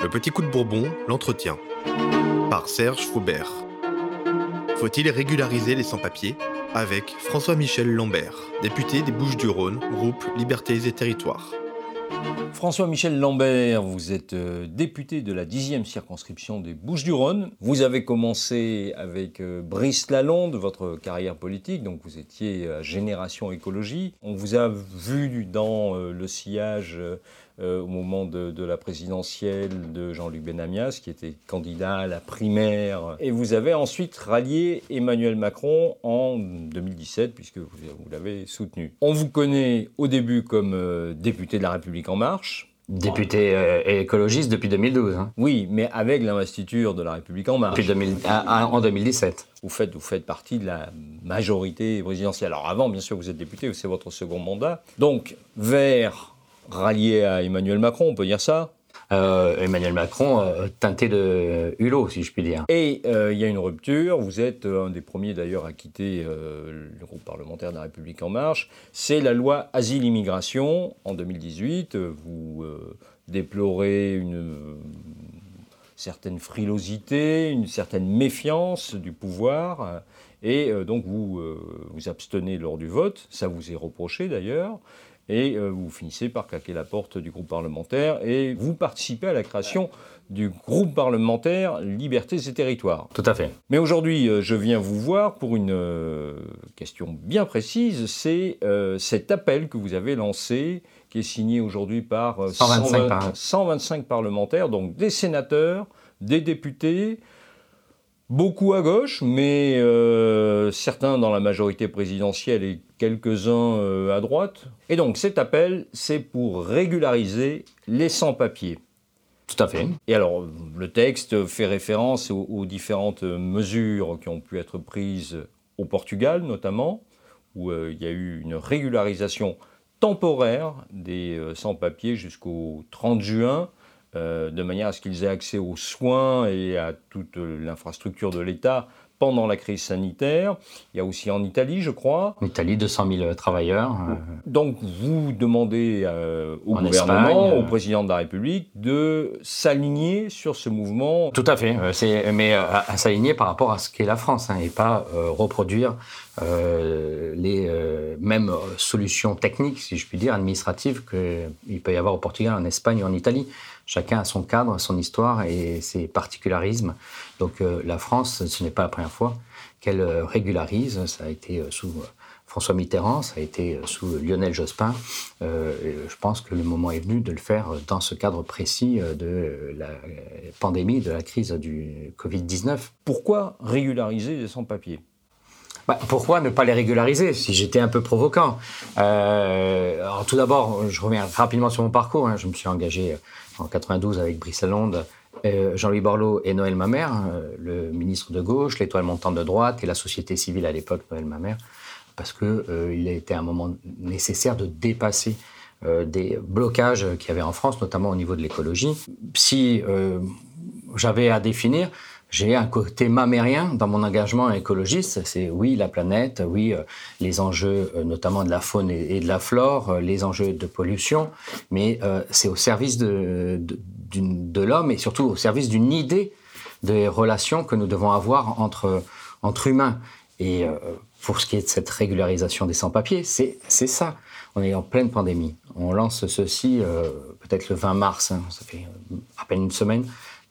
Le petit coup de Bourbon, l'entretien. Par Serge Faubert. Faut-il régulariser les sans-papiers? Avec François-Michel Lambert, député des Bouches-du-Rhône, groupe Libertés et Territoires. François-Michel Lambert, vous êtes euh, député de la 10e circonscription des Bouches-du-Rhône. Vous avez commencé avec euh, Brice Lalonde, votre carrière politique, donc vous étiez à Génération Écologie. On vous a vu dans euh, le sillage au moment de, la présidentielle de Jean-Luc Benamias, qui était candidat à la primaire. Et vous avez ensuite rallié Emmanuel Macron en 2017, puisque vous, vous l'avez soutenu. On vous connaît au début comme député de la République en marche. Député euh, écologiste depuis 2012. Hein. Oui, mais avec l'investiture de la République en marche. Depuis 2000, en 2017. Vous faites, vous faites partie de la majorité présidentielle. Alors avant, bien sûr, vous êtes député, c'est votre second mandat. Donc, vers rallié à Emmanuel Macron, on peut dire ça. Euh, Emmanuel Macron euh, teinté de hulot, si je puis dire. Et euh, il y a une rupture, vous êtes un des premiers d'ailleurs à quitter le groupe parlementaire de la République en marche, c'est la loi Asile-Immigration. En 2018. Vous déplorez une certaine frilosité, une certaine méfiance du pouvoir, et donc vous vous abstenez lors du vote, ça vous est reproché d'ailleurs et euh, vous finissez par claquer la porte du groupe parlementaire et vous participez à la création du groupe parlementaire Libertés et Territoires. Tout à fait. Mais aujourd'hui, euh, je viens vous voir pour une euh, question bien précise, c'est cet appel que vous avez lancé, qui est signé aujourd'hui par 125, 125 parlementaires, donc des sénateurs, des députés, Beaucoup à gauche, mais euh, certains dans la majorité présidentielle et quelques-uns euh, à droite. Et donc cet appel, c'est pour régulariser les sans-papiers. Tout à fait. Et alors, le texte fait référence aux, différentes mesures qui ont pu être prises au Portugal, notamment, où euh, il y a eu une régularisation temporaire des sans-papiers jusqu'au 30 juin euh, de manière à ce qu'ils aient accès aux soins et à toute l'infrastructure de l'État pendant la crise sanitaire. Il y a aussi en Italie, je crois. En Italie, 200 000 travailleurs. Euh, Donc vous demandez euh, au gouvernement, au président de la République, de s'aligner sur ce mouvement. Tout à fait, mais à, s'aligner par rapport à ce qu'est la France, hein, et pas reproduire les mêmes solutions techniques, si je puis dire, administratives qu'il peut y avoir au Portugal, en Espagne ou en Italie. Chacun a son cadre, son histoire et ses particularismes. Donc euh, la France, ce n'est pas la première fois qu'elle euh, régularise. Ça a été euh, sous François Mitterrand, ça a été sous Lionel Jospin. je pense que le moment est venu de le faire dans ce cadre précis de la pandémie, de la crise du Covid-19. Pourquoi régulariser les sans-papiers bah, pourquoi ne pas les régulariser si j'étais un peu provoquant? Alors, Tout d'abord, je reviens rapidement sur mon parcours. Hein. Je me suis engagé en 92 avec Brice euh, Jean-Louis Borloo et Noël Mamère, euh, le ministre de gauche, l'étoile montante de droite et la société civile à l'époque, Noël Mamère, parce qu'il euh, il a un moment nécessaire de dépasser des blocages qu'il y avait en France, notamment au niveau de l'écologie. Si j'avais à définir, j'ai un côté mamérien dans mon engagement écologiste. C'est oui la planète, oui euh, les enjeux euh, notamment de la faune et, de la flore, euh, les enjeux de pollution, mais c'est au service de, l'homme et surtout au service d'une idée des relations que nous devons avoir entre, entre humains. Et pour ce qui est de cette régularisation des sans-papiers, c'est ça. On est en pleine pandémie. On lance ceci peut-être le 20 mars, hein, ça fait à peine une semaine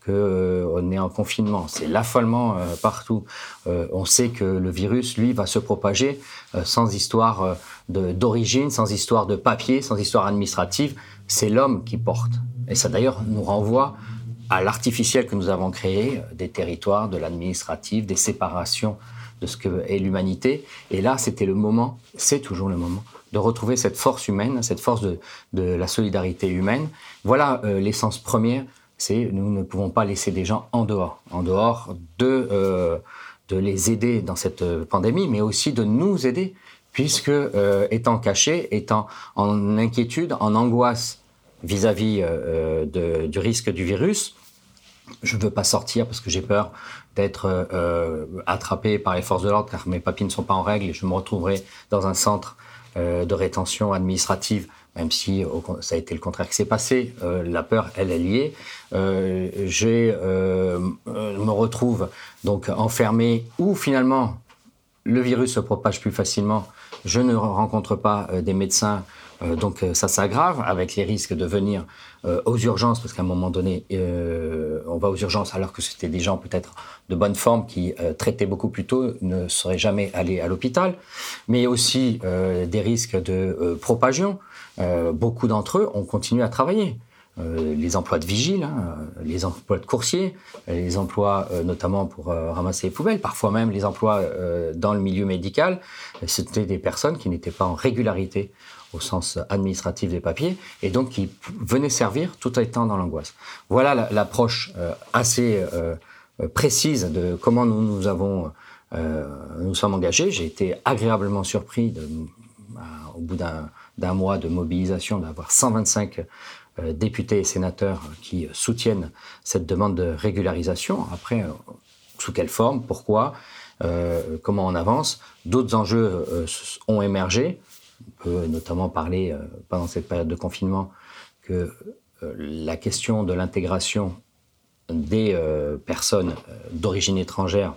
euh, est en confinement. C'est l'affolement euh, partout. Euh, on sait que le virus, lui, va se propager sans histoire d'origine, sans histoire de papier, sans histoire administrative. C'est l'homme qui porte. Et ça, d'ailleurs, nous renvoie à l'artificiel que nous avons créé, des territoires, de l'administratif, des séparations de ce que est l'humanité. Et là, c'était le moment, c'est toujours le moment, de retrouver cette force humaine, cette force de, la solidarité humaine. Voilà l'essence première c'est nous ne pouvons pas laisser des gens en dehors, en dehors de, euh, les aider dans cette euh, pandémie, mais aussi de nous aider, puisque euh, étant cachés, étant en inquiétude, en angoisse vis-à-vis du risque du virus, je ne veux pas sortir parce que j'ai peur d'être attrapé par les forces de l'ordre car mes papiers ne sont pas en règle et je me retrouverai dans un centre de rétention administrative même si ça a été le contraire qui s'est passé. la peur, elle est liée. je me retrouve donc enfermé ou finalement le virus se propage plus facilement. Je ne rencontre pas des médecins euh, donc euh, ça s'aggrave avec les risques de venir euh, aux urgences, parce qu'à un moment donné, on va aux urgences alors que c'était des gens peut-être de bonne forme qui traitaient beaucoup plus tôt, ne seraient jamais allés à l'hôpital, mais aussi des risques de propagion. Beaucoup d'entre eux ont continué à travailler. les emplois de vigile, hein, les emplois de coursier, les emplois notamment pour ramasser les poubelles, parfois même les emplois dans le milieu médical, c'était des personnes qui n'étaient pas en régularité au sens administratif des papiers, et donc qui venait servir tout étant dans l'angoisse. Voilà l'approche euh, assez euh, euh, précise de comment nous nous avons nous sommes engagés. J'ai été agréablement surpris de, au bout d'un mois de mobilisation d'avoir 125 députés et sénateurs qui soutiennent cette demande de régularisation. Après, sous quelle forme, pourquoi, comment on avance. D'autres enjeux ont émergé. On peut notamment parler euh, pendant cette période de confinement que euh, la question de l'intégration des euh, personnes d'origine étrangère,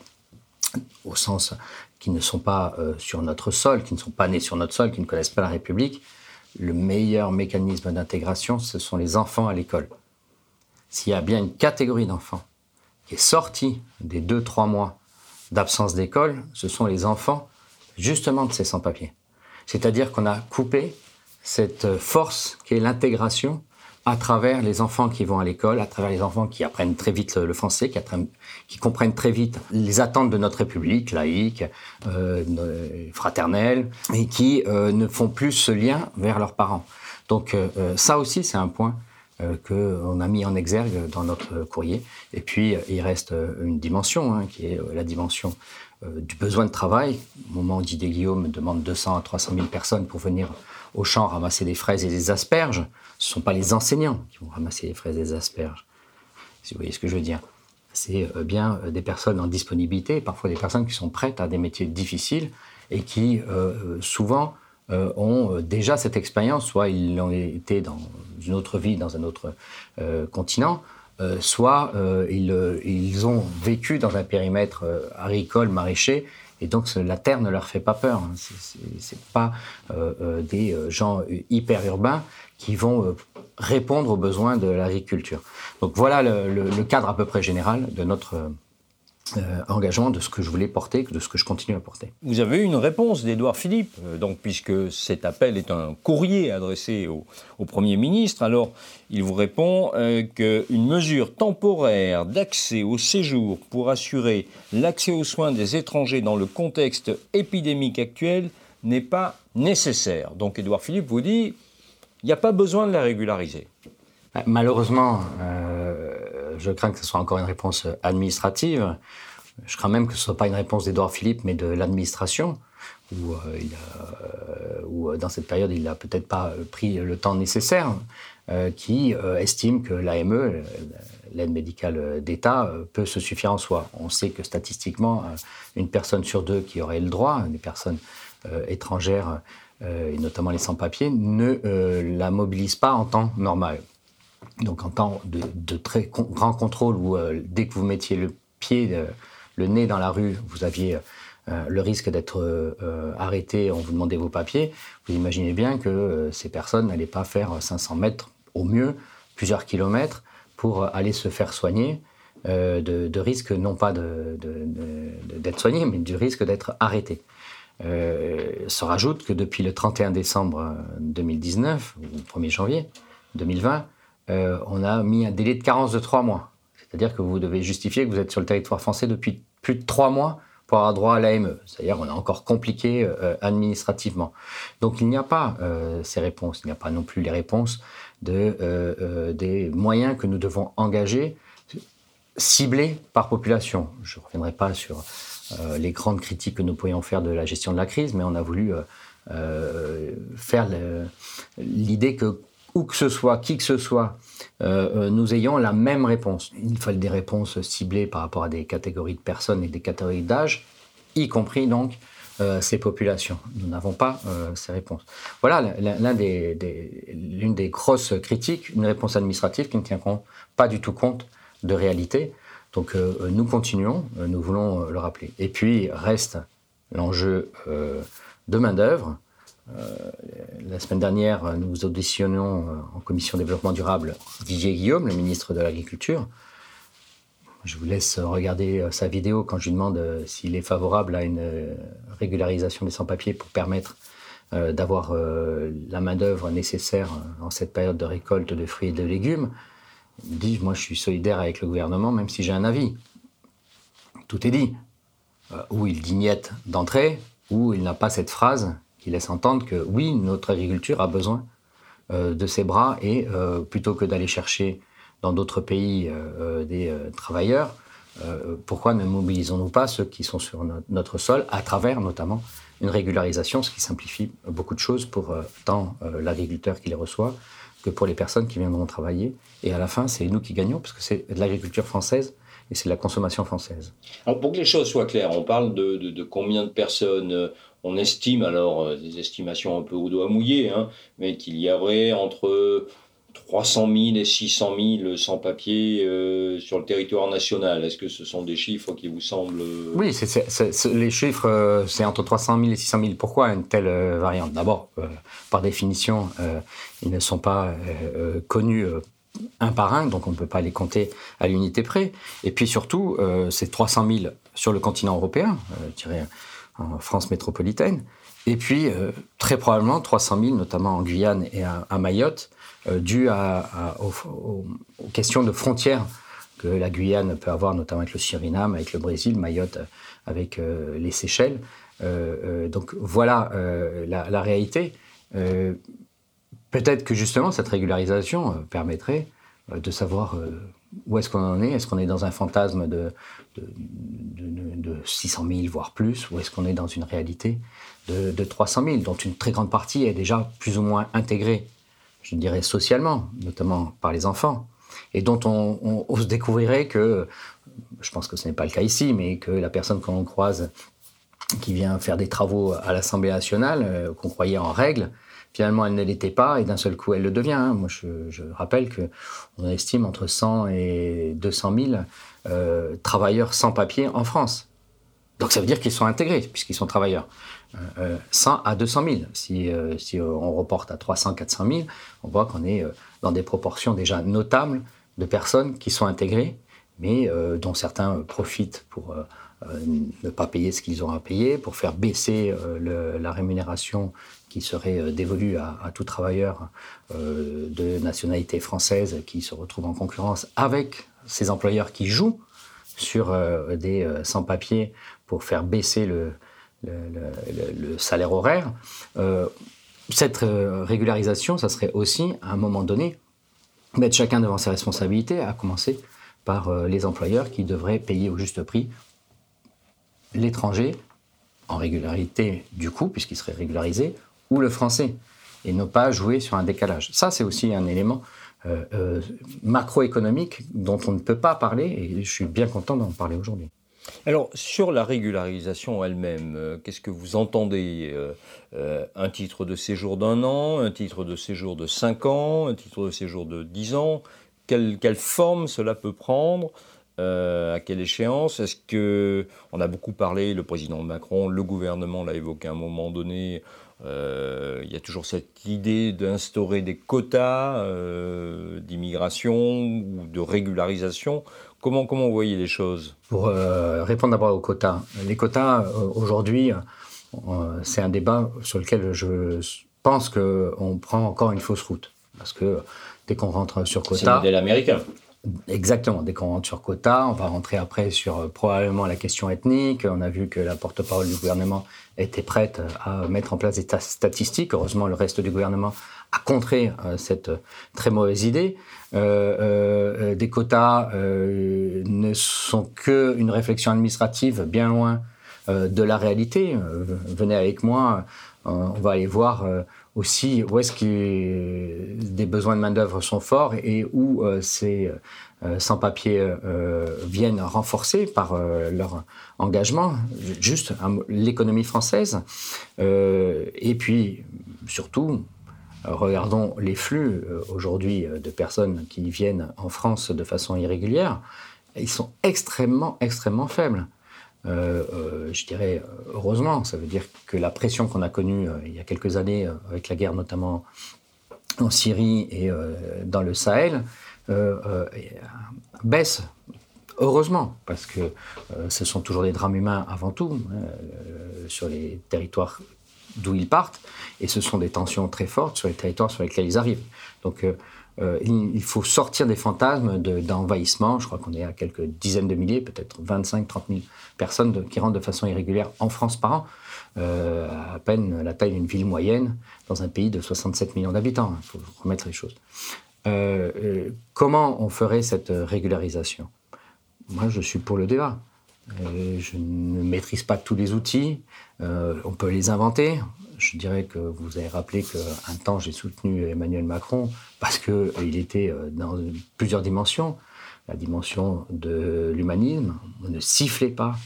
au sens qui ne sont pas sur notre sol, qui ne sont pas nés sur notre sol, qui ne connaissent pas la République, le meilleur mécanisme d'intégration, ce sont les enfants à l'école. S'il y a bien une catégorie d'enfants qui est sortie des deux, trois mois d'absence d'école, ce sont les enfants justement de ces sans-papiers. C'est-à-dire qu'on a coupé cette force qui est l'intégration à travers les enfants qui vont à l'école, à travers les enfants qui apprennent très vite le français, qui, comprennent très vite les attentes de notre République laïque, euh, fraternelle, et qui euh, ne font plus ce lien vers leurs parents. Donc euh, ça aussi, c'est un point qu'on a mis en exergue dans notre courrier. Et puis, il reste une dimension, hein, qui est la dimension du besoin de travail. Au moment où Didier Guillaume demande 200 à 300 000 personnes pour venir au champ ramasser des fraises et des asperges, ce ne sont pas les enseignants qui vont ramasser les fraises des asperges. Si vous voyez ce que je veux dire. C'est euh, bien euh, des personnes en disponibilité, parfois des personnes qui sont prêtes à des métiers difficiles et qui souvent ont déjà cette expérience, soit ils l'ont été dans une autre vie, dans un autre continent, euh, soit euh, euh, ils, ont vécu dans un périmètre agricole, maraîcher, et donc la terre ne leur fait pas peur. Hein. Ce C'est pas des gens hyper urbains qui vont répondre aux besoins de l'agriculture. Donc voilà le, cadre à peu près général de notre euh, engagement de ce que je voulais porter, de ce que je continue à porter. Vous avez eu une réponse d'Édouard Philippe, euh, donc puisque cet appel est un courrier adressé au, Premier ministre, alors il vous répond euh, qu'une mesure temporaire d'accès au séjour pour assurer l'accès aux soins des étrangers dans le contexte épidémique actuel n'est pas nécessaire. Donc Édouard Philippe vous dit, il n'y a pas besoin de la régulariser. Malheureusement, je crains que ce soit encore une réponse administrative. Je crains même que ce ne soit pas une réponse d'Edouard Philippe, mais de l'administration, où, euh, euh, dans cette période, il n'a peut-être pas pris le temps nécessaire, euh, qui estime que l'AME, l'aide médicale d'État, peut se suffire en soi. On sait que statistiquement, une personne sur deux qui aurait le droit, des personnes étrangères, et notamment les sans-papiers, ne la mobilise pas en temps normal. Donc en temps de, très grand contrôle où euh, dès que vous mettiez le pied, euh, le nez dans la rue, vous aviez euh, le risque d'être arrêté, on vous demandait vos papiers, vous imaginez bien que ces personnes n'allaient pas faire 500 mètres au mieux, plusieurs kilomètres, pour aller se faire soigner, de, risque non pas d'être soigné, mais du risque d'être arrêté. Se rajoute que depuis le 31 décembre 2019, ou 1er janvier 2020, euh, on a mis un délai de carence de trois mois. C'est-à-dire que vous devez justifier que vous êtes sur le territoire français depuis plus de trois mois pour avoir droit à l'AME. C'est-à-dire qu'on a encore compliqué euh, administrativement. Donc il n'y a pas euh, ces réponses. Il n'y a pas non plus les réponses de, des moyens que nous devons engager ciblés par population. Je ne reviendrai pas sur les grandes critiques que nous pourrions faire de la gestion de la crise, mais on a voulu faire l'idée que où que ce soit, qui que ce soit, euh, euh, nous ayons la même réponse. Il faut des réponses ciblées par rapport à des catégories de personnes et des catégories d'âge, y compris donc ces populations. Nous n'avons pas ces réponses. Voilà l'une des, grosses critiques, une réponse administrative qui ne tient pas du tout compte de réalité. Donc nous continuons, nous voulons le rappeler. Et puis reste l'enjeu de main-d'œuvre. la semaine dernière, nous auditionnions en commission développement durable Didier Guillaume, le ministre de l'Agriculture, je vous laisse regarder euh, sa vidéo quand je lui demande euh, s'il est favorable à une euh, régularisation des sans-papiers pour permettre d'avoir la main-d'œuvre nécessaire en cette période de récolte de fruits et de légumes. Dit Moi, je suis solidaire avec le gouvernement, même si j'ai un avis. Tout est dit. Ou il dignette d'entrée, ou il n'a pas cette phrase qui laisse entendre que oui, notre agriculture a besoin de ses bras et plutôt que d'aller chercher dans d'autres pays euh, euh, des euh, travailleurs, pourquoi ne mobilisons-nous pas ceux qui sont sur notre sol, à travers notamment une régularisation, ce qui simplifie beaucoup de choses pour tant l'agriculteur qui les reçoit que pour les personnes qui viendront travailler. Et à la fin, c'est nous qui gagnons, parce que c'est de l'agriculture française et c'est de la consommation française. Alors pour que les choses soient claires, on parle de, combien de personnes on estime, alors des estimations un peu au doigt mouillé, hein, mais qu'il y aurait entre 300 000 et 600 000 sans-papiers euh, sur le territoire national. Est-ce que ce sont des chiffres qui vous semblent... Euh, oui, les chiffres, euh, c'est entre 300 000 et 600 000. Pourquoi une telle variante? D'abord, par définition, ils ne sont pas connus un par un, donc on ne peut pas les compter à l'unité près. Et puis surtout, c'est 300 000 sur le continent européen, je dirais en France métropolitaine. Et puis, très probablement 300 000, notamment en Guyane et à Mayotte, dû à, aux, questions de frontières que la Guyane peut avoir, notamment avec le Suriname, avec le Brésil, Mayotte euh, avec euh, les Seychelles. donc voilà la, réalité. Peut-être que justement cette régularisation permettrait de savoir où est-ce qu'on en est. Est-ce qu'on est dans un fantasme de, de, de, 600 000, voire plus, ou est-ce qu'on est dans une réalité de 300 000, dont une très grande partie est déjà plus ou moins intégrée je dirais socialement, notamment par les enfants, et dont on, on, se découvrirait que, je pense que ce n'est pas le cas ici, mais que la personne qu'on croise qui vient faire des travaux à l'Assemblée nationale, euh, qu'on croyait en règle, finalement elle ne l'était pas et d'un seul coup elle le devient. Hein. Moi je, rappelle qu'on estime entre 100 et 200 000 euh, travailleurs sans papier en France. Donc ça veut dire qu'ils sont intégrés puisqu'ils sont travailleurs. 100 euh, à 200 000. Si, euh, on reporte à 300, 400 000, on voit qu'on est euh, dans des proportions déjà notables de personnes qui sont intégrées, mais dont certains profitent pour ne pas payer ce qu'ils ont à payer, pour faire baisser la rémunération qui serait dévolue à, à tout travailleur de nationalité française qui se retrouve en concurrence avec ces employeurs qui jouent sur des sans-papiers pour faire baisser le, le, salaire horaire. Euh, cette euh, régularisation, ça serait aussi, à un moment donné, mettre chacun devant ses responsabilités, à commencer par euh, les employeurs qui devraient payer au juste prix l'étranger en régularité du coup, puisqu'il serait régularisé, ou le français, et ne pas jouer sur un décalage. Ça, c'est aussi un élément macroéconomique dont on ne peut pas parler, et je suis bien content d'en parler aujourd'hui. Alors, sur la régularisation elle-même, euh, qu'est-ce que vous entendez euh, euh, Un titre de séjour d'un an, un titre de séjour de cinq ans, un titre de séjour de dix ans? Quelle, forme cela peut prendre À quelle échéance? Est-ce que on a beaucoup parlé, le président Macron, le gouvernement l'a évoqué à un moment donné. il y a toujours cette idée d'instaurer des quotas d'immigration ou de régularisation. Comment, comment vous voyez les choses Pour euh, répondre d'abord aux quotas. Les quotas, euh, aujourd'hui, euh, c'est un débat sur lequel je pense qu'on prend encore une fausse route. Parce que dès qu'on rentre sur quota... C'est le modèle américain. Exactement. Dès qu'on rentre sur quota, on va rentrer après sur probablement la question ethnique. On a vu que la porte-parole du gouvernement était prête à mettre en place des statistiques. Heureusement, le reste du gouvernement a contré cette très mauvaise idée. Euh, euh, des quotas euh, ne sont qu'une réflexion administrative bien loin de la réalité. venez avec moi, on va aller voir aussi où est-ce que des besoins de main-d'œuvre sont forts et où ces sans-papiers viennent renforcer par leur engagement, juste l'économie française. et puis, surtout, regardons les flux aujourd'hui de personnes qui viennent en France de façon irrégulière. Ils sont extrêmement, extrêmement faibles. Euh, euh, je dirais heureusement, ça veut dire que la pression qu'on a connue euh, il y a quelques années avec la guerre notamment en Syrie et dans le Sahel baisse. Heureusement, parce que ce sont toujours des drames humains avant tout hein, sur les territoires d'où ils partent, et ce sont des tensions très fortes sur les territoires sur lesquels ils arrivent. Donc euh, il faut sortir des fantasmes d'envahissement. Je crois qu'on est à quelques dizaines de milliers, peut-être 25, 30 000 personnes qui rentrent de façon irrégulière en France par an. Euh, à peine la taille d'une ville moyenne dans un pays de 67 millions d'habitants. Il faut remettre les choses. Euh, comment on ferait cette régularisation? Moi, je suis pour le débat. Je ne maîtrise pas tous les outils. on peut les inventer. Je dirais que vous avez rappelé qu'un temps, j'ai soutenu Emmanuel Macron parce qu'il euh, était euh, dans plusieurs dimensions. La dimension de l'humanisme, on ne sifflait pas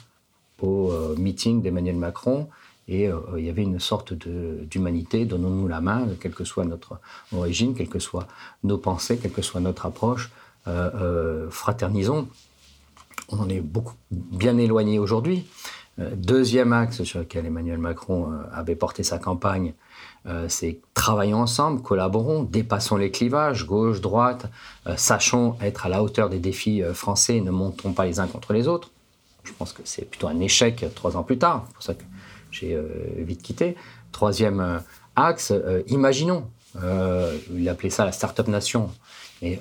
au euh, meeting d'Emmanuel Macron et il y avait une sorte d'humanité, donnons-nous la main, quelle que soit notre origine, quelles que soient nos pensées, quelle que soit notre approche, fraternisons. On en est beaucoup bien éloigné aujourd'hui. Deuxième axe sur lequel Emmanuel Macron euh, avait porté sa campagne, euh, c'est travaillons ensemble, collaborons, dépassons les clivages, gauche, droite, euh, sachons être à la hauteur des défis français ne montons pas les uns contre les autres. Je pense que c'est plutôt un échec trois ans plus tard, c'est pour ça que j'ai vite quitté. Troisième axe, imaginons. il appelait ça la Startup Nation. Et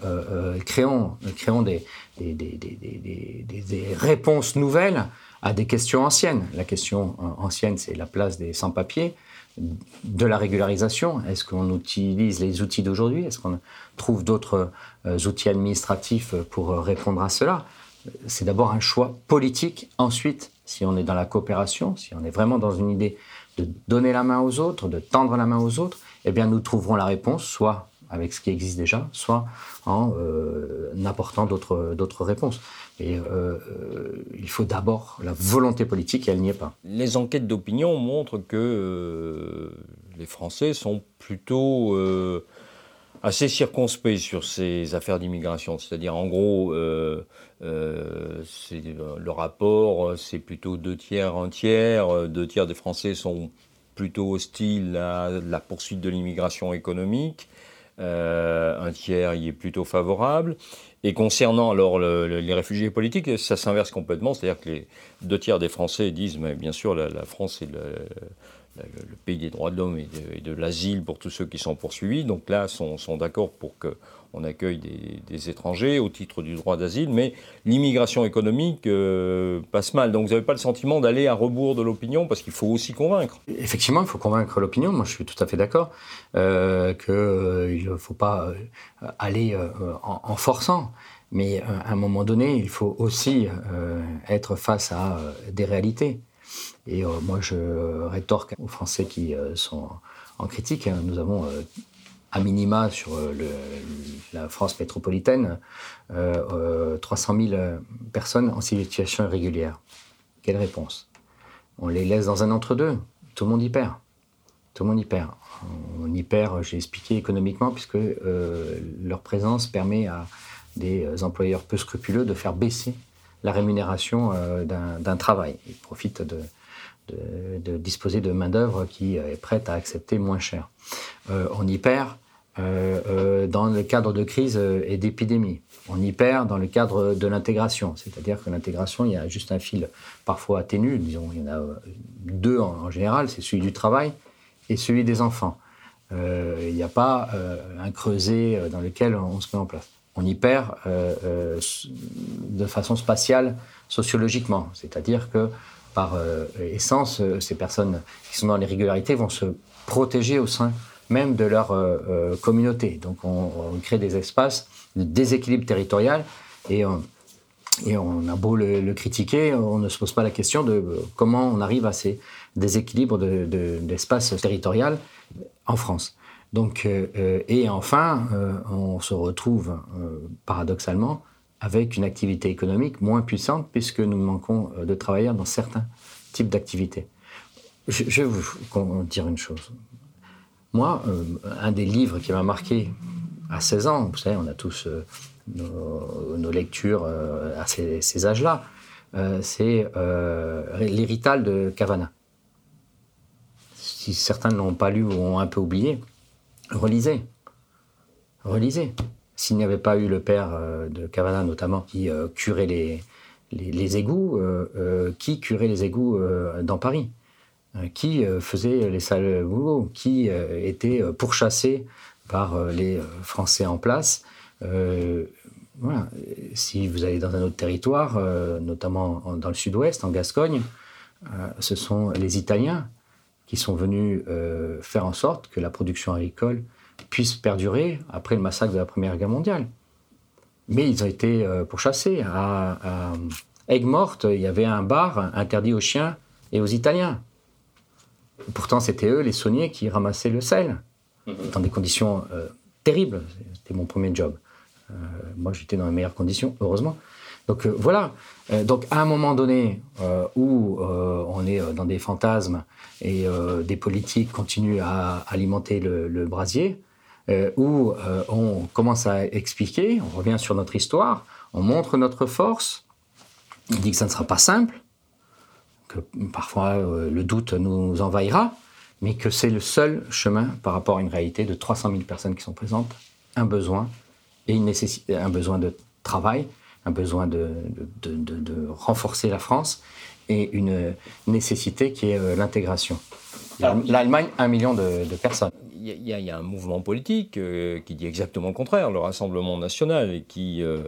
créons, créons des, des, des, des réponses nouvelles à des questions anciennes. La question euh, ancienne, c'est la place des sans-papiers, de la régularisation. Est-ce qu'on utilise les outils d'aujourd'hui? Est-ce qu'on trouve d'autres euh, outils administratifs pour euh, répondre à cela? C'est d'abord un choix politique. Ensuite, si on est dans la coopération, si on est vraiment dans une idée de donner la main aux autres, de tendre la main aux autres, eh bien nous trouverons la réponse, soit avec ce qui existe déjà, soit en apportant d'autres réponses. Et euh, euh, il faut d'abord la volonté politique et elle n'y est pas. Les enquêtes d'opinion montrent que euh, les Français sont plutôt assez circonspects sur ces affaires d'immigration. C'est-à-dire, en gros, le rapport, c'est plutôt deux tiers, un tiers. Deux tiers des Français sont plutôt hostiles à la poursuite de l'immigration économique. Un tiers y est plutôt favorable. Et concernant alors les réfugiés politiques, ça s'inverse complètement, c'est-à-dire que les deux tiers des Français disent, mais bien sûr, la, France est le, pays des droits de l'homme et de, l'asile pour tous ceux qui sont poursuivis. Donc là, sont, sont d'accord pour que on accueille des, étrangers au titre du droit d'asile, mais l'immigration économique euh, passe mal. Donc vous n'avez pas le sentiment d'aller à rebours de l'opinion, parce qu'il faut aussi convaincre. Effectivement, il faut convaincre l'opinion, moi je suis tout à fait d'accord, euh, qu'il euh, ne faut pas aller en, forçant. Mais à un moment donné, il faut aussi être face à des réalités. Et moi, je rétorque aux Français qui sont en critique. Hein. Nous avons à minima sur euh, la France métropolitaine, 300 euh, 000 euh, personnes en situation irrégulière. Quelle réponse? On les laisse dans un entre-deux. Tout le monde y perd. Tout le monde y perd. On y perd, j'ai expliqué, économiquement, puisque leur présence permet à des employeurs peu scrupuleux de faire baisser la rémunération d'un travail. Ils profitent de, disposer de main-d'œuvre qui est prête à accepter moins cher. on y perd dans le cadre de crise euh, et d'épidémie. On y perd dans le cadre de l'intégration, c'est-à-dire que l'intégration, il y a juste un fil parfois atténu, disons, il y en a deux en, général, c'est celui du travail et celui des enfants. il n'y a pas un creuset dans lequel on se met en place. On y perd de façon spatiale, sociologiquement, c'est-à-dire que par essence, ces personnes qui sont dans l'irrégularité vont se protéger au sein même de leur euh, euh, communauté. Donc on, crée des espaces de déséquilibre territorial et, on a beau le, critiquer, on ne se pose pas la question de euh, comment on arrive à ces déséquilibres d'espace de, territorial en France. Donc, et enfin, on se retrouve paradoxalement avec une activité économique moins puissante puisque nous manquons de travailleurs dans certains types d'activités. Je, vais vous dire une chose. Moi, un des livres qui m'a marqué à 16 ans, vous savez, on a tous nos, lectures à ces, âges-là, c'est l'héritage de Cavana si certains ne l'ont pas lu ou ont un peu oublié, relisez. Relisez. S'il n'y avait pas eu le père euh, de Cavana notamment qui euh, curait les, égouts, euh, qui curait les égouts dans Paris? Qui faisait les sales boulots Qui était pourchassé par les Français en place voilà. Si vous allez dans un autre territoire, notamment dans le sud-ouest, en Gascogne, ce sont les Italiens qui sont venus euh, faire en sorte que la production agricole puisse perdurer après le massacre de la Première Guerre mondiale. Mais ils ont été euh, pourchassés. À, à Aigues-Mortes, il y avait un bar interdit aux chiens et aux Italiens. Pourtant, c'était eux, les sauniers, qui ramassaient le sel, mhm. dans des conditions euh, terribles. C'était mon premier job. moi, j'étais dans les meilleures conditions, heureusement. Donc voilà. donc à un moment donné où on est dans des fantasmes et euh, des politiques continuent à alimenter le, brasier, euh, où euh, on commence à expliquer, on revient sur notre histoire, on montre notre force, on dit que ça ne sera pas simple, que parfois le doute nous envahira, mais que c'est le seul chemin par rapport à une réalité de 300 000 personnes qui sont présentes, un besoin et une nécessité, un besoin de travail, un besoin de, de, de renforcer la France et une nécessité qui est euh, l'intégration. L'Allemagne, un million de, personnes. Il y, a un mouvement politique euh, qui dit exactement le contraire, le Rassemblement national, qui euh,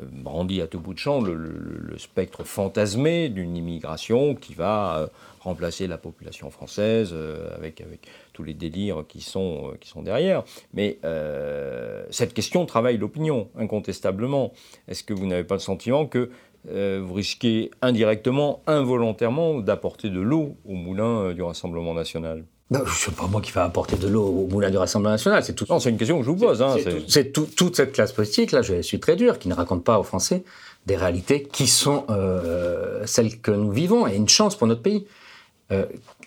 brandit à tout bout de champ le, spectre fantasmé d'une immigration qui va remplacer la population française avec, avec tous les délires qui sont, sont derrière. Mais cette question travaille l'opinion, incontestablement. Est-ce que vous n'avez pas le sentiment que euh, vous risquez indirectement, involontairement, d'apporter de l'eau au moulin euh, du Rassemblement national? Non, ce n'est pas moi qui vais apporter de l'eau au moulin du Rassemblement national. C'est tout. Non, c'est une question que je vous pose. C'est hein, toute cette classe politique là. Je suis très dur, qui ne raconte pas aux Français des réalités qui sont euh, celles que nous vivons et une chance pour notre pays.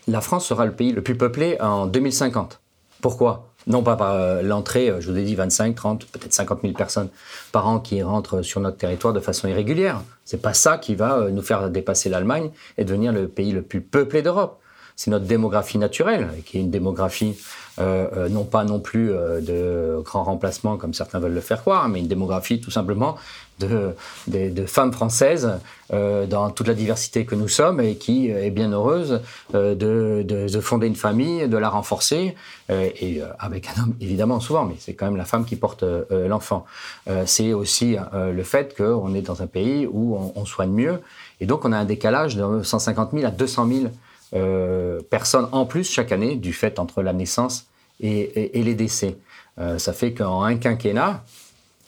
la France sera le pays le plus peuplé en 2050. Pourquoi? Non pas par euh, l'entrée, euh, je vous ai dit 25, 30, peut-être 50 000 personnes par an qui rentrent sur notre territoire de façon irrégulière. C'est pas ça qui va euh, nous faire dépasser l'Allemagne et devenir le pays le plus peuplé d'Europe. C'est notre démographie naturelle, qui est une démographie euh, euh, non pas non plus euh, de grands remplacements comme certains veulent le faire croire, mais une démographie tout simplement de, de, femmes françaises dans toute la diversité que nous sommes et qui est bien heureuse de, de, fonder une famille, de la renforcer, et avec un homme évidemment souvent, mais c'est quand même la femme qui porte l'enfant. c'est aussi le fait qu'on est dans un pays où on, on, soigne mieux, et donc on a un décalage de 150 000 à 200 000 personnes en plus chaque année du fait entre la naissance et, les décès. Euh, ça fait qu'en un quinquennat,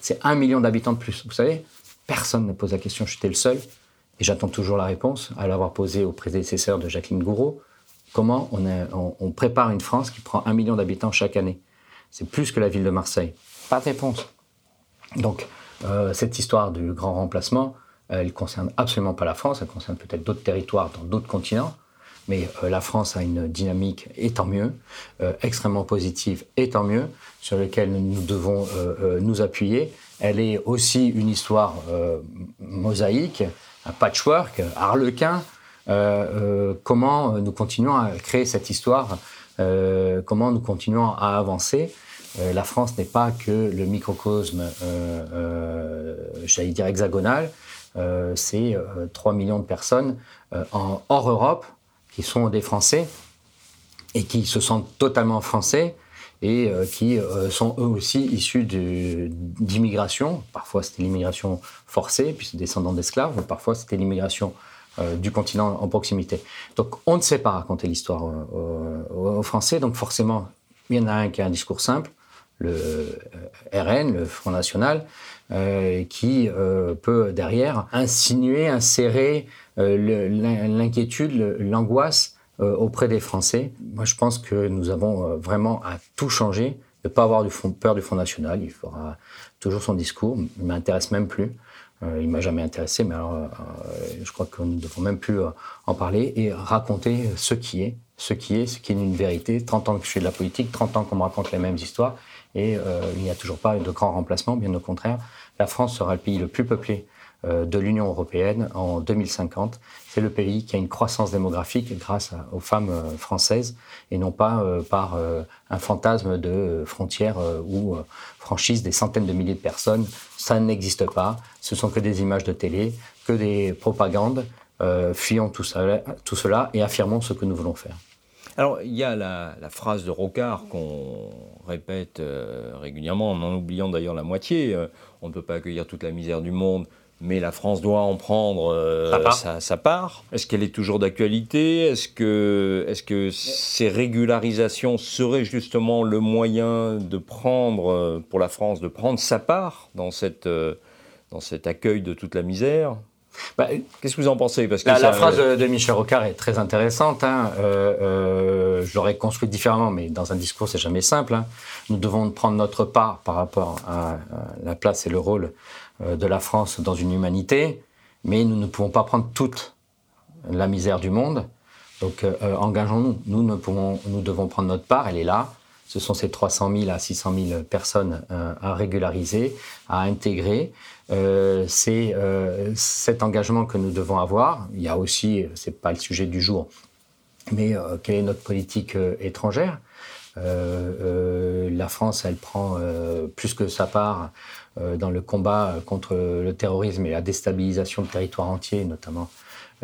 c'est un million d'habitants de plus. Vous savez, personne ne pose la question, j'étais le seul, et j'attends toujours la réponse, à l'avoir posée au prédécesseur de Jacqueline Gouraud. Comment on, prépare une France qui prend un million d'habitants chaque année? C'est plus que la ville de Marseille. Pas de réponse. Donc, euh, cette histoire du grand remplacement, elle concerne absolument pas la France, elle concerne peut-être d'autres territoires dans d'autres continents. Mais euh, la France a une dynamique, et tant mieux, euh, extrêmement positive, et tant mieux, sur laquelle nous devons euh, nous appuyer. Elle est aussi une histoire mosaïque, un patchwork, harlequin. comment nous continuons à créer cette histoire Comment nous continuons à avancer la France n'est pas que le microcosme, j'allais dire hexagonal, c'est 3 millions de personnes hors Europe qui sont des Français et qui se sentent totalement français et euh, qui euh, sont eux aussi issus d'immigration. Parfois c'était l'immigration forcée, puis descendants d'esclaves, ou parfois c'était l'immigration euh, du continent en proximité. Donc on ne sait pas raconter l'histoire aux Français, donc forcément il y en a un qui a un discours simple, le RN, le Front National, qui peut derrière insinuer, insérer l'inquiétude, l'angoisse euh, auprès des Français. Moi, je pense que nous avons euh, vraiment à tout changer, ne pas avoir du peur du Front National. Il faudra toujours son discours, il m'intéresse même plus. Euh, il m'a jamais intéressé, mais alors je crois qu'on ne devons même plus en parler et raconter ce qui est, ce qui est, ce qui est une vérité. 30 ans que je fais de la politique, 30 ans qu'on me raconte les mêmes histoires, et il n'y a toujours pas de grand remplacement, bien au contraire. La France sera le pays le plus peuplé euh, de l'Union européenne en 2050. C'est le pays qui a une croissance démographique grâce aux femmes euh, françaises et non pas euh, par un fantasme de frontières ou franchise des centaines de milliers de personnes. Ça n'existe pas. Ce sont que des images de télé, que des propagandes. fuyons tout cela, et affirmons ce que nous voulons faire. Alors, il y a la, phrase de Rocard qu'on répète régulièrement, en en oubliant d'ailleurs la moitié. on ne peut pas accueillir toute la misère du monde, mais la France doit en prendre euh, sa, part. Est-ce qu'elle est toujours d'actualité? Est-ce que, est que ces régularisations seraient justement le moyen de prendre, euh, pour la France, de prendre sa part dans, cette, euh, dans cet accueil de toute la misère? Bah, Qu'est-ce que vous en pensez? Parce que la, phrase de Michel Rocard est très intéressante. Hein. je l'aurais construite différemment, mais dans un discours, c'est jamais simple. Hein. Nous devons prendre notre part par rapport à la place et le rôle euh, de la France dans une humanité, mais nous ne pouvons pas prendre toute la misère du monde. Donc euh, euh, engageons-nous. Nous, nous devons prendre notre part, elle est là. Ce sont ces 300 000 à 600 000 personnes à régulariser, à intégrer. c'est cet engagement que nous devons avoir. Il y a aussi, c'est pas le sujet du jour, mais quelle est notre politique étrangère? La France, elle prend plus que sa part euh, dans le combat contre le terrorisme et la déstabilisation de territoires entiers, notamment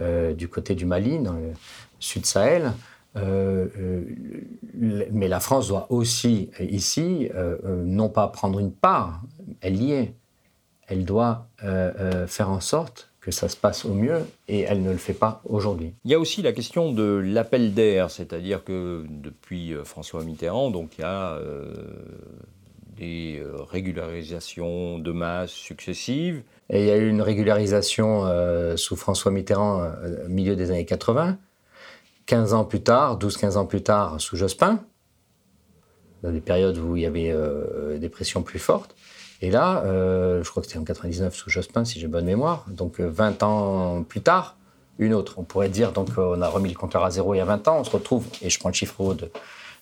euh, du côté du Mali, dans le sud Sahel. Euh, mais la France doit aussi, ici, non pas prendre une part, elle y est. Elle doit faire en sorte que ça se passe au mieux et elle ne le fait pas aujourd'hui. Il y a aussi la question de l'appel d'air, c'est-à-dire que depuis François Mitterrand, donc il y a des euh, régularisations de masse successives. Et il y a eu une régularisation euh, sous François Mitterrand euh, au milieu des années 80. 15 ans plus tard, 12-15 ans plus tard, sous Jospin, dans des périodes où il y avait des pressions plus fortes. Et là, je crois que c'était en 99 sous Jospin, si j'ai bonne mémoire. Donc 20 ans plus tard, une autre. On pourrait dire, donc on a remis le compteur à zéro il y a 20 ans, on se retrouve, et je prends le chiffre haut de,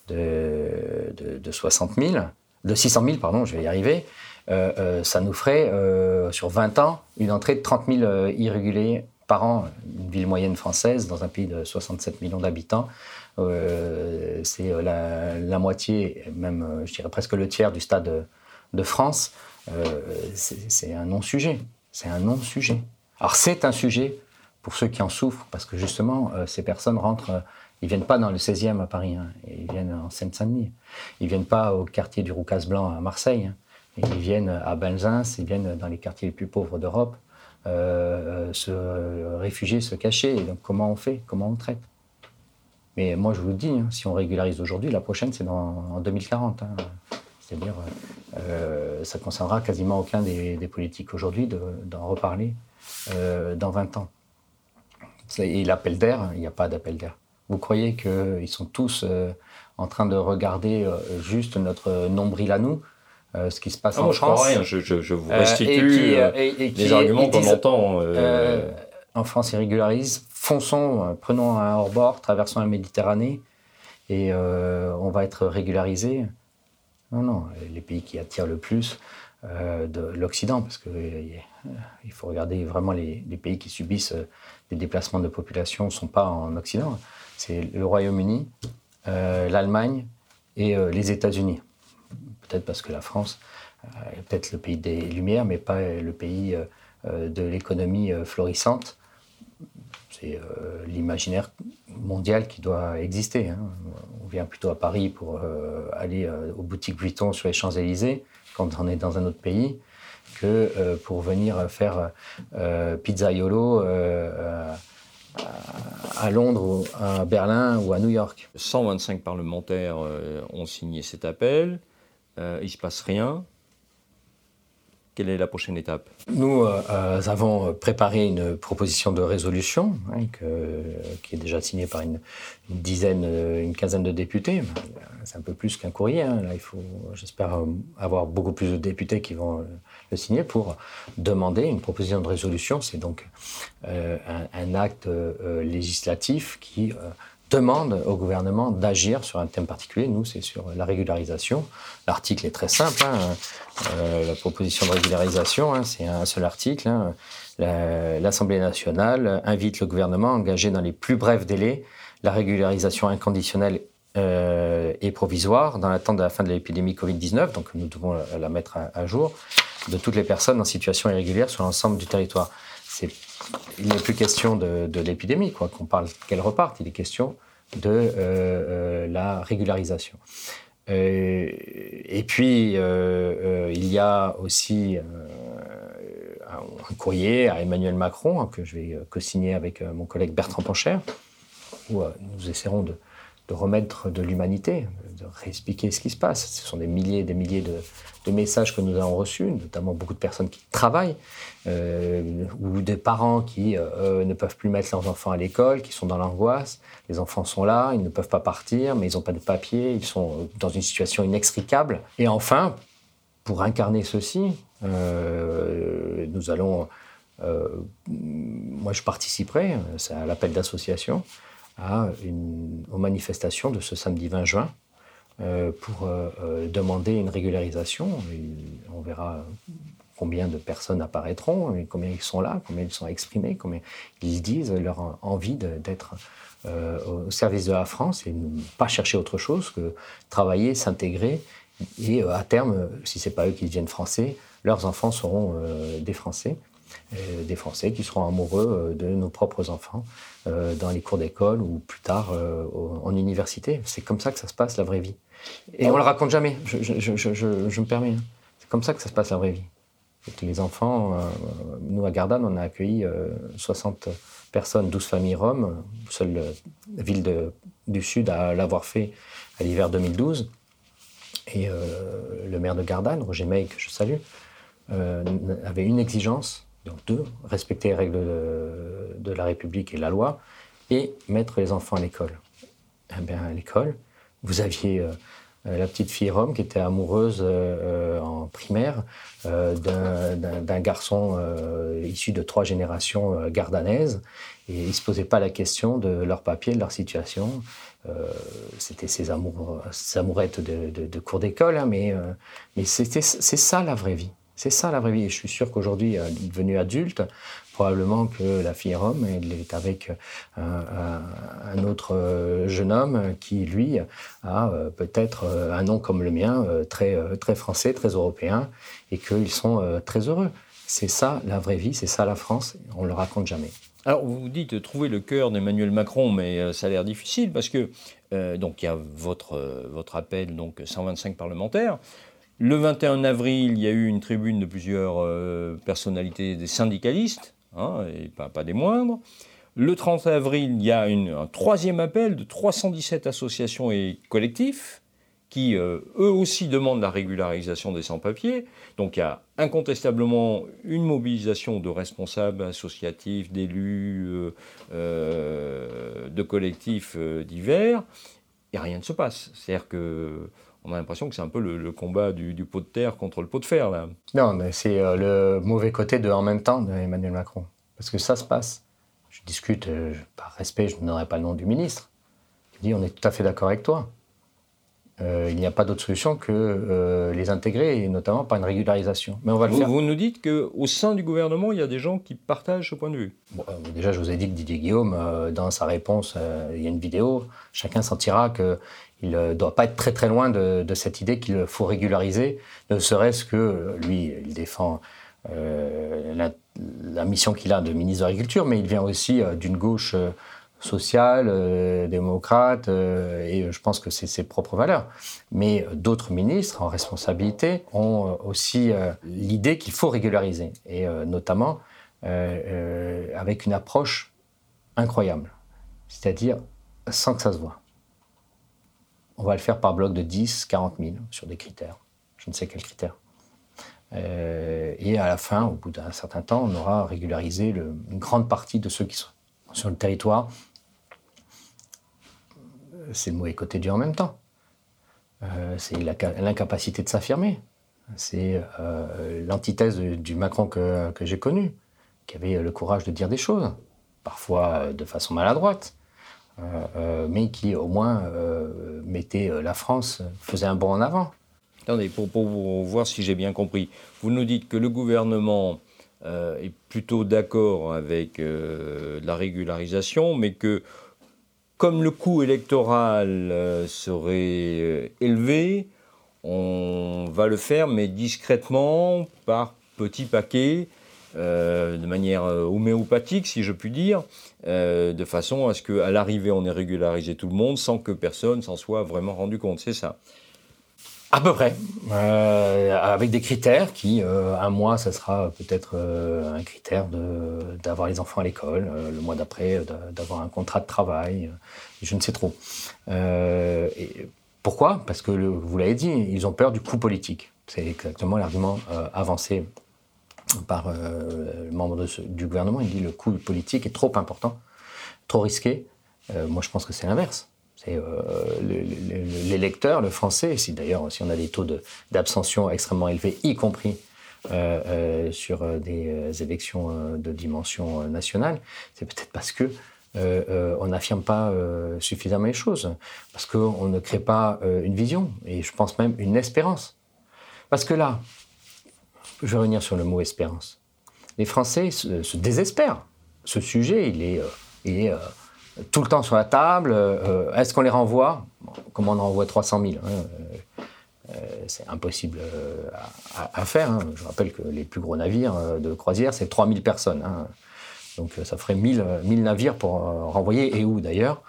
de, de 60 000, de 600 000, pardon, je vais y arriver, euh, euh, ça nous ferait, euh, sur 20 ans, une entrée de 30 000 irréguliers par an, une ville moyenne française dans un pays de 67 millions d'habitants. c'est la, moitié, même je dirais presque le tiers du stade de, France. c'est un non-sujet. C'est un non-sujet. Alors c'est un sujet pour ceux qui en souffrent, parce que justement, ces personnes rentrent ils viennent pas dans le 16e à Paris, hein. ils viennent en Seine-Saint-Denis. Ils viennent pas au quartier du Roucas Blanc à Marseille. Hein. Ils viennent à Benzins, ils viennent dans les quartiers les plus pauvres d'Europe, euh, se réfugier, se cacher. Et donc comment on fait? Comment on traite? Mais moi je vous le dis, hein, si on régularise aujourd'hui, la prochaine c'est en 2040. C'est-à-dire, euh, ça concernera quasiment aucun des, politiques aujourd'hui d'en reparler euh, dans 20 ans. Et l'appel d'air, il n'y a pas d'appel d'air. Vous croyez qu'ils sont tous euh, en train de regarder euh, juste notre nombril à nous euh, ce qui se passe ah, en France. Je, rien. Je, vous restitue les arguments qu'on entend. en France, ils régularisent. Fonçons, prenons un hors-bord, traversons la Méditerranée et on va être régularisé. Non, non, les pays qui attirent le plus de l'Occident, parce qu'il il faut regarder vraiment les, pays qui subissent des déplacements de population ne sont pas en Occident c'est le Royaume-Uni, euh, l'Allemagne et euh, les États-Unis. Peut-être parce que la France euh, est peut-être le pays des Lumières, mais pas le pays de l'économie florissante. C'est l'imaginaire mondial qui doit exister. Hein. On vient plutôt à Paris pour aller aux boutiques Vuitton sur les Champs-Élysées quand on est dans un autre pays que pour venir faire pizzaiolo à Londres, à Berlin ou à New York. 125 parlementaires euh, ont signé cet appel. Euh, il ne se passe rien. Quelle est la prochaine étape? Nous avons préparé une proposition de résolution hein, qui est déjà signée par une, dizaine, une quinzaine de députés. C'est un peu plus qu'un courrier. Hein. Là, il faut, j'espère, avoir beaucoup plus de députés qui vont le signer pour demander une proposition de résolution. C'est donc un, acte législatif qui demande au gouvernement d'agir sur un thème particulier. Nous, c'est sur la régularisation. L'article est très simple. Hein. Euh, la proposition de régularisation, hein, c'est un seul article. Hein. L'Assemblée nationale invite le gouvernement à engager dans les plus brefs délais la régularisation inconditionnelle euh, et provisoire dans l'attente de la fin de l'épidémie Covid-19, donc nous devons la, mettre à, jour, de toutes les personnes en situation irrégulière sur l'ensemble du territoire il n'est plus question de, l'épidémie, quoi, qu'on parle qu'elle reparte. Il est question de euh, euh, la régularisation. Euh, et puis, il y a aussi un, courrier à Emmanuel Macron hein, que je vais co-signer avec mon collègue Bertrand Pancher, où nous essaierons de, de remettre de l'humanité, de réexpliquer ce qui se passe. Ce sont des milliers et des milliers de, messages que nous avons reçus, notamment beaucoup de personnes qui travaillent, euh, ou des parents qui euh, ne peuvent plus mettre leurs enfants à l'école, qui sont dans l'angoisse. Les enfants sont là, ils ne peuvent pas partir, mais ils n'ont pas de papier, ils sont dans une situation inextricable. Et enfin, pour incarner ceci, euh, nous allons... moi, je participerai, à l'appel d'association, aux manifestations de ce samedi 20 juin euh, pour euh, euh, demander une régularisation. on verra combien de personnes apparaîtront, combien ils sont là, combien ils sont exprimés, combien ils disent leur envie d'être au service de la France et ne pas chercher autre chose que travailler, s'intégrer et à terme, si ce n'est pas eux qui deviennent français, leurs enfants seront des Français. Euh, des Français qui seront amoureux euh, de nos propres enfants euh, dans les cours d'école ou plus tard en université. C'est comme ça que ça se passe la vraie vie. Et on le raconte jamais, je, me permets. Hein. C'est comme ça que ça se passe la vraie vie. les enfants, nous à Gardanne, on a accueilli 60 personnes, 12 familles roms, seule ville du Sud à l'avoir fait à l'hiver 2012. Et le maire de Gardanne, Roger May, que je salue, avait une exigence, donc deux, respecter les règles de, la République et la loi, et mettre les enfants à l'école. Eh bien, à l'école, vous aviez euh, la petite fille Rome qui était amoureuse euh, en primaire euh, d'un garçon issu de trois générations gardanaises, et ils ne se posaient pas la question de leur papier, de leur situation. C'était ces, amour, amourettes de, cours d'école, hein, mais, mais c'est ça la vraie vie. C'est ça la vraie vie. Et je suis sûr qu'aujourd'hui, euh, devenu adulte, probablement que la fille Rome, elle est avec euh, un, autre euh, jeune homme qui, lui, a peut-être un nom comme le mien, très, très français, très européen, et qu'ils sont très heureux. C'est ça la vraie vie, c'est ça la France. On ne le raconte jamais. Alors, vous dites trouver le cœur d'Emmanuel Macron, mais ça a l'air difficile parce que donc il y a votre, votre appel, donc 125 parlementaires. Le 21 avril, il y a eu une tribune de plusieurs euh, personnalités des syndicalistes, hein, et pas, des moindres. Le 30 avril, il y a un troisième appel de 317 associations et collectifs qui, euh, eux aussi, demandent la régularisation des sans-papiers. Donc il y a incontestablement une mobilisation de responsables associatifs, d'élus, euh, de collectifs divers, et rien ne se passe. C'est-à-dire que on a l'impression que c'est un peu le, combat du, pot de terre contre le pot de fer. Là. Non, mais c'est euh, le mauvais côté de en même temps d'Emmanuel Macron. Parce que ça se passe. Je discute, euh, par respect, je donnerai pas le nom du ministre. Il dit on est tout à fait d'accord avec toi. Euh, il n'y a pas d'autre solution que les intégrer, et notamment par une régularisation. Mais on va le faire. Vous nous dites qu'au sein du gouvernement, il y a des gens qui partagent ce point de vue. déjà, je vous ai dit que Didier Guillaume, dans sa réponse, il y a une vidéo. Chacun sentira que il ne doit pas être très très loin de, cette idée qu'il faut régulariser, ne serait-ce que lui, il défend euh, la, mission qu'il a de ministre de l'Agriculture, mais il vient aussi euh, d'une gauche euh, sociale, démocrate, et je pense que c'est ses propres valeurs. Mais d'autres ministres en responsabilité ont aussi l'idée qu'il faut régulariser, et notamment avec une approche incroyable, c'est-à-dire sans que ça se voit. On va le faire par bloc de 10, 40 000 sur des critères. Je ne sais quels critères. et à la fin, au bout d'un certain temps, on aura régularisé une grande partie de ceux qui sont sur le territoire. C'est le mot côté dur en même temps. c'est l'incapacité de s'affirmer. C'est l'antithèse du Macron que, j'ai connu, qui avait le courage de dire des choses, parfois de façon maladroite, euh, euh, mais qui au moins euh, mettait la France, faisait un bond en avant. Attendez, pour, pour voir si j'ai bien compris, vous nous dites que le gouvernement est plutôt d'accord avec la régularisation, mais que comme le coût électoral serait élevé, on va le faire, mais discrètement, par petits paquets, euh, de manière euh, homéopathique, si je puis dire, euh, de façon à ce qu'à l'arrivée, on ait régularisé tout le monde sans que personne s'en soit vraiment rendu compte. C'est ça à peu près, avec des critères qui, un mois, ça sera peut-être un critère d'avoir les enfants à l'école, le mois d'après, d'avoir un contrat de travail, je ne sais trop. Et pourquoi? Parce que, vous l'avez dit, ils ont peur du coût politique. C'est exactement l'argument avancé par euh, le membre du gouvernement. Il dit le coût politique est trop important, trop risqué. Euh, moi, je pense que c'est l'inverse. C'est euh, l'électeur, le français, si d'ailleurs, si on a des taux d'abstention extrêmement élevés, y compris sur des élections de dimension nationale, c'est peut-être parce que on n'affirme pas suffisamment les choses, parce qu'on ne crée pas une vision, et je pense même une espérance. Parce que là, je vais revenir sur le mot espérance. Les Français se, désespèrent. Ce sujet, il est, euh, est euh, tout le temps sur la table. Euh, est-ce qu'on les renvoie? Comment on en renvoie 300 000 hein, C'est impossible à, faire. Hein. Je rappelle que les plus gros navires de croisière, c'est 3000 personnes. Hein. Donc ça ferait 1000, 1000 navires pour renvoyer, et où d'ailleurs?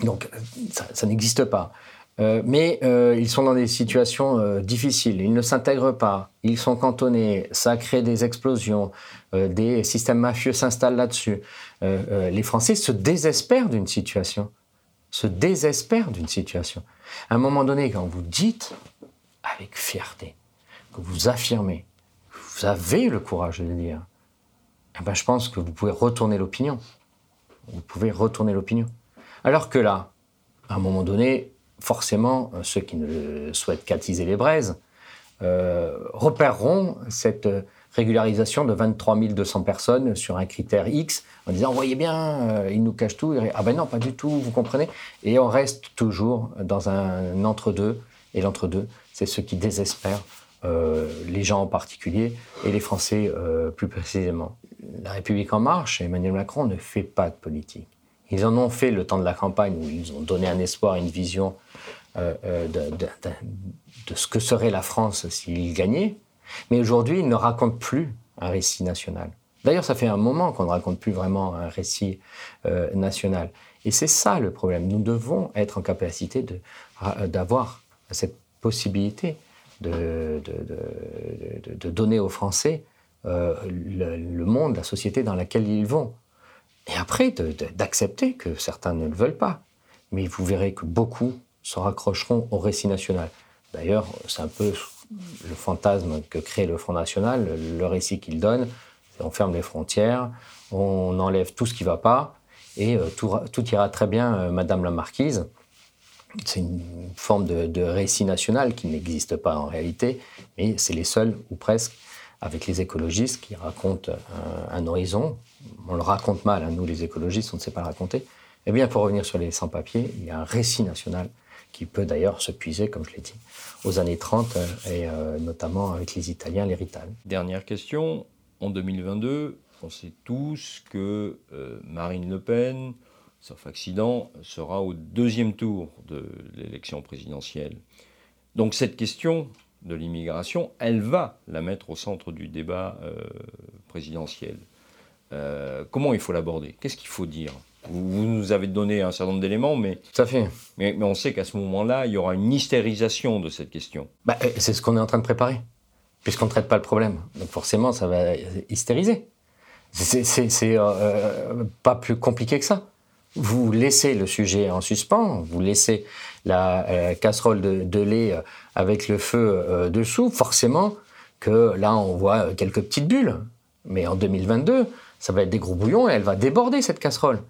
Donc ça n'existe pas. Euh, mais euh, ils sont dans des situations euh, difficiles. Ils ne s'intègrent pas. Ils sont cantonnés. Ça crée des explosions. des systèmes mafieux s'installent là-dessus. les Français se désespèrent d'une situation. Se désespèrent d'une situation. À un moment donné, quand vous dites avec fierté, que vous affirmez, que vous avez le courage de le dire, eh ben, je pense que vous pouvez retourner l'opinion. Vous pouvez retourner l'opinion. Alors que là, à un moment donné, forcément, euh, ceux qui ne souhaitent qu'attiser les braises euh, repéreront cette euh, régularisation de 23 200 personnes sur un critère X en disant voyez bien, ils nous cachent tout. Ah ben non, pas du tout, vous comprenez Et on reste toujours dans un entre-deux. Et l'entre-deux, c'est ceux qui désespèrent, les gens en particulier, et les Français plus précisément. La République en marche, Emmanuel Macron ne fait pas de politique. Ils en ont fait le temps de la campagne où ils ont donné un espoir, une vision euh, euh, de, ce que serait la France s'ils gagnaient. Mais aujourd'hui, ils ne racontent plus un récit national. D'ailleurs, ça fait un moment qu'on ne raconte plus vraiment un récit euh, national. Et c'est ça le problème. Nous devons être en capacité d'avoir cette possibilité de, de, donner aux Français le, monde, la société dans laquelle ils vont. Et après, d'accepter que certains ne le veulent pas. Mais vous verrez que beaucoup se raccrocheront au récit national. D'ailleurs, c'est un peu le fantasme que crée le Front National, le récit qu'il donne. On ferme les frontières, on enlève tout ce qui ne va pas, et euh, tout, ira très bien, euh, Madame la Marquise. C'est une forme de, récit national qui n'existe pas en réalité, mais c'est les seuls, ou presque, avec les écologistes qui racontent un, horizon. On le raconte mal, hein, nous les écologistes, on ne sait pas le raconter. Eh bien, pour revenir sur les sans-papiers, il y a un récit national qui peut d'ailleurs se puiser, comme je l'ai dit, aux années 30, euh, et euh, notamment avec les Italiens, les Rital. Dernière question, en 2022, on sait tous que euh, Marine Le Pen, sauf accident, sera au deuxième tour de l'élection présidentielle. Donc cette question de l'immigration, elle va la mettre au centre du débat présidentiel. comment il faut l'aborder? Qu'est-ce qu'il faut dire? Vous, nous avez donné un certain nombre d'éléments, mais, fait. Mais, on sait qu'à ce moment-là, il y aura une hystérisation de cette question. Bah, euh, c'est ce qu'on est en train de préparer, puisqu'on ne traite pas le problème. Donc forcément, ça va hystériser. C'est euh, euh, pas plus compliqué que ça. Vous laissez le sujet en suspens, vous laissez la casserole de, lait avec le feu dessous, forcément, que là, on voit quelques petites bulles. Mais en 2022, ça va être des gros bouillons et elle va déborder cette casserole.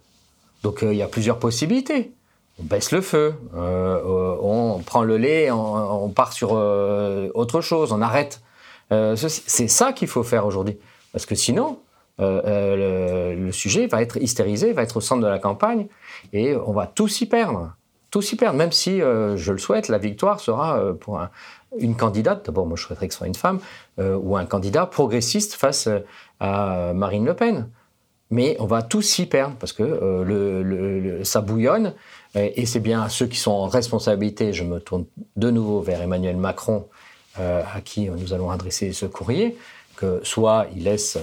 Donc il y a plusieurs possibilités. On baisse le feu, on prend le lait, on, part sur autre chose, on arrête. c'est ça qu'il faut faire aujourd'hui. Parce que sinon, le, le, sujet va être hystérisé, va être au centre de la campagne et on va tous y perdre tout s'y perdre, même si, euh, je le souhaite, la victoire sera euh, pour une candidate, d'abord moi je souhaiterais que ce soit une femme, euh, ou un candidat progressiste face à Marine Le Pen. Mais on va tous s'y perdre, parce que ça bouillonne, et c'est bien ceux qui sont en responsabilité, je me tourne de nouveau vers Emmanuel Macron, à qui nous allons adresser ce courrier, que soit il laisse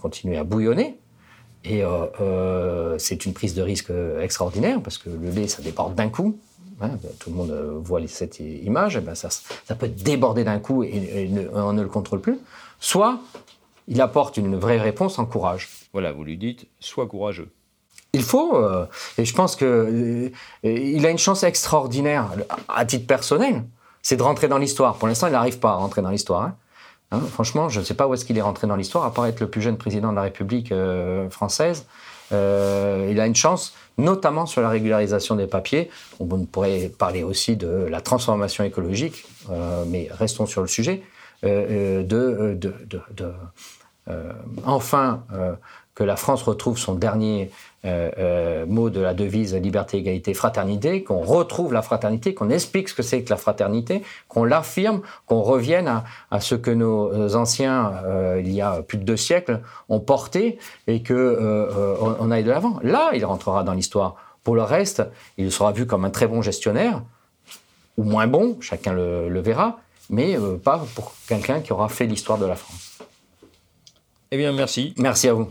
continuer à bouillonner, et euh, euh, c'est une prise de risque extraordinaire parce que le lait, ça déborde d'un coup. Hein, tout le monde euh, voit cette image. Et ben ça, ça, peut déborder d'un coup et, on ne le contrôle plus. Soit il apporte une vraie réponse en courage. Voilà, vous lui dites, sois courageux. Il faut, et je pense que il a une chance extraordinaire à titre personnel, c'est de rentrer dans l'histoire. Pour l'instant, il n'arrive pas à rentrer dans l'histoire. Hein. Hein, franchement, je ne sais pas où est-ce qu'il est rentré dans l'histoire, à part être le plus jeune président de la République euh, française. Euh, il a une chance, notamment sur la régularisation des papiers. On pourrait parler aussi de la transformation écologique, euh, mais restons sur le sujet, de, de, de enfin que la France retrouve son dernier euh, euh, mot de la devise liberté, égalité, fraternité, qu'on retrouve la fraternité, qu'on explique ce que c'est que la fraternité, qu'on l'affirme, qu'on revienne à, ce que nos anciens, euh, il y a plus de deux siècles, ont porté et que on, aille de l'avant. Là, il rentrera dans l'histoire. Pour le reste, il sera vu comme un très bon gestionnaire, ou moins bon, chacun le, verra, mais pas pour quelqu'un qui aura fait l'histoire de la France. Eh bien, merci. Merci à vous.